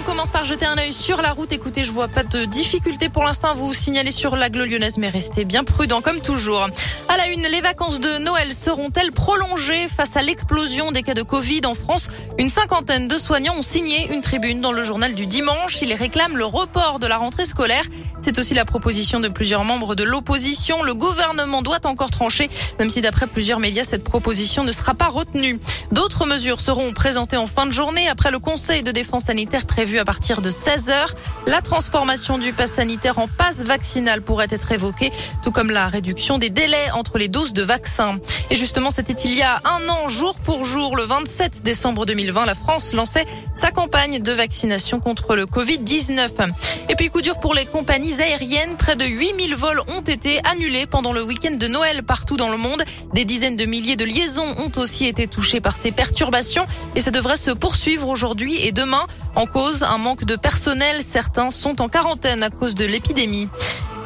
On commence par jeter un œil sur la route. Écoutez, je vois pas de difficulté pour l'instant à vous signaler sur l'agglo lyonnaise, mais restez bien prudents comme toujours. À la une, les vacances de Noël seront-elles prolongées face à l'explosion des cas de Covid en France? Une cinquantaine de soignants ont signé une tribune dans le journal du dimanche. Ils réclament le report de la rentrée scolaire. C'est aussi la proposition de plusieurs membres de l'opposition. Le gouvernement doit encore trancher, même si d'après plusieurs médias, cette proposition ne sera pas retenue. D'autres mesures seront présentées en fin de journée après le Conseil de défense sanitaire prévu à partir de 16 heures. La transformation du pass sanitaire en passe vaccinal pourrait être évoquée, tout comme la réduction des délais entre les doses de vaccins. Et justement, c'était il y a un an, jour pour jour, le 27 décembre 2020, la France lançait sa campagne de vaccination contre le Covid-19. Et puis coup dur pour les compagnies aériennes. Près de 8000 vols ont été annulés pendant le week-end de Noël partout dans le monde. Des dizaines de milliers de liaisons ont aussi été touchées par ces perturbations et ça devrait se poursuivre aujourd'hui et demain. En cause, un manque de personnel. Certains sont en quarantaine à cause de l'épidémie.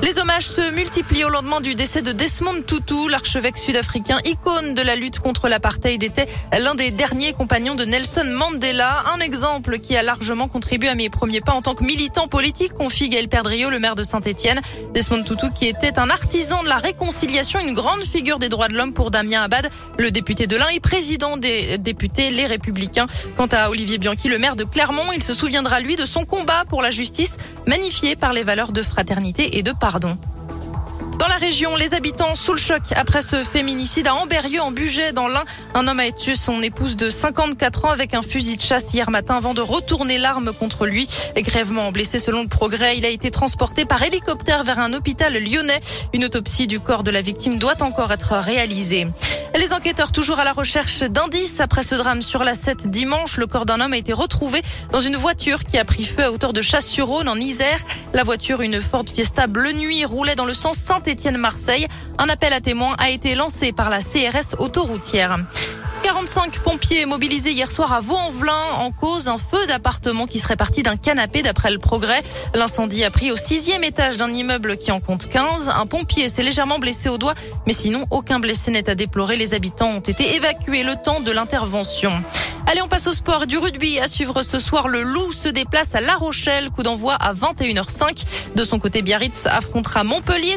Les hommages se multiplient au lendemain du décès de Desmond Tutu, l'archevêque sud-africain, icône de la lutte contre l'apartheid, était l'un des derniers compagnons de Nelson Mandela. Un exemple qui a largement contribué à mes premiers pas en tant que militant politique, confie Gaël Perdriau, le maire de Saint-Etienne. Desmond Tutu qui était un artisan de la réconciliation, une grande figure des droits de l'homme pour Damien Abad, le député de l'Ain et président des députés Les Républicains. Quant à Olivier Bianchi, le maire de Clermont, il se souviendra lui de son combat pour la justice, magnifié par les valeurs de fraternité et de pardon. Dans la région, les habitants sous le choc après ce féminicide à Amberieux en Bugey dans l'Ain. Un homme a tué son épouse de 54 ans avec un fusil de chasse hier matin avant de retourner l'arme contre lui. Grèvement blessé selon le progrès, il a été transporté par hélicoptère vers un hôpital lyonnais. Une autopsie du corps de la victime doit encore être réalisée. Les enquêteurs toujours à la recherche d'indices après ce drame sur la 7 dimanche. Le corps d'un homme a été retrouvé dans une voiture qui a pris feu à hauteur de Chasse-sur-Rhône en Isère. La voiture, une Ford Fiesta bleu nuit, roulait dans le sens Saint-Étienne-Marseille. Un appel à témoins a été lancé par la CRS autoroutière. 45 pompiers mobilisés hier soir à Vaux-en-Velin en cause un feu d'appartement qui serait parti d'un canapé d'après le progrès. L'incendie a pris au sixième étage d'un immeuble qui en compte 15. Un pompier s'est légèrement blessé au doigt, mais sinon aucun blessé n'est à déplorer. Les habitants ont été évacués le temps de l'intervention. Allez, on passe au sport du rugby. À suivre ce soir, le Loup se déplace à La Rochelle. Coup d'envoi à 21h05. De son côté, Biarritz affrontera Montpellier.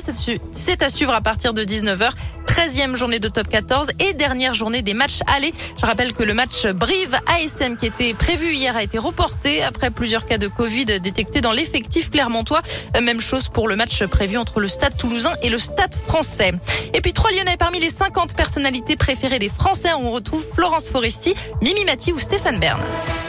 C'est à suivre à partir de 19h. 13e journée de top 14 et dernière journée des matchs allés. Je rappelle que le match Brive-ASM qui était prévu hier a été reporté après plusieurs cas de Covid détectés dans l'effectif clermontois. Même chose pour le match prévu entre le Stade toulousain et le Stade français. Et puis trois Lyonnais parmi les 50 personnalités préférées des Français. On retrouve Florence Foresti, Mimi Ou Stéphane Bern.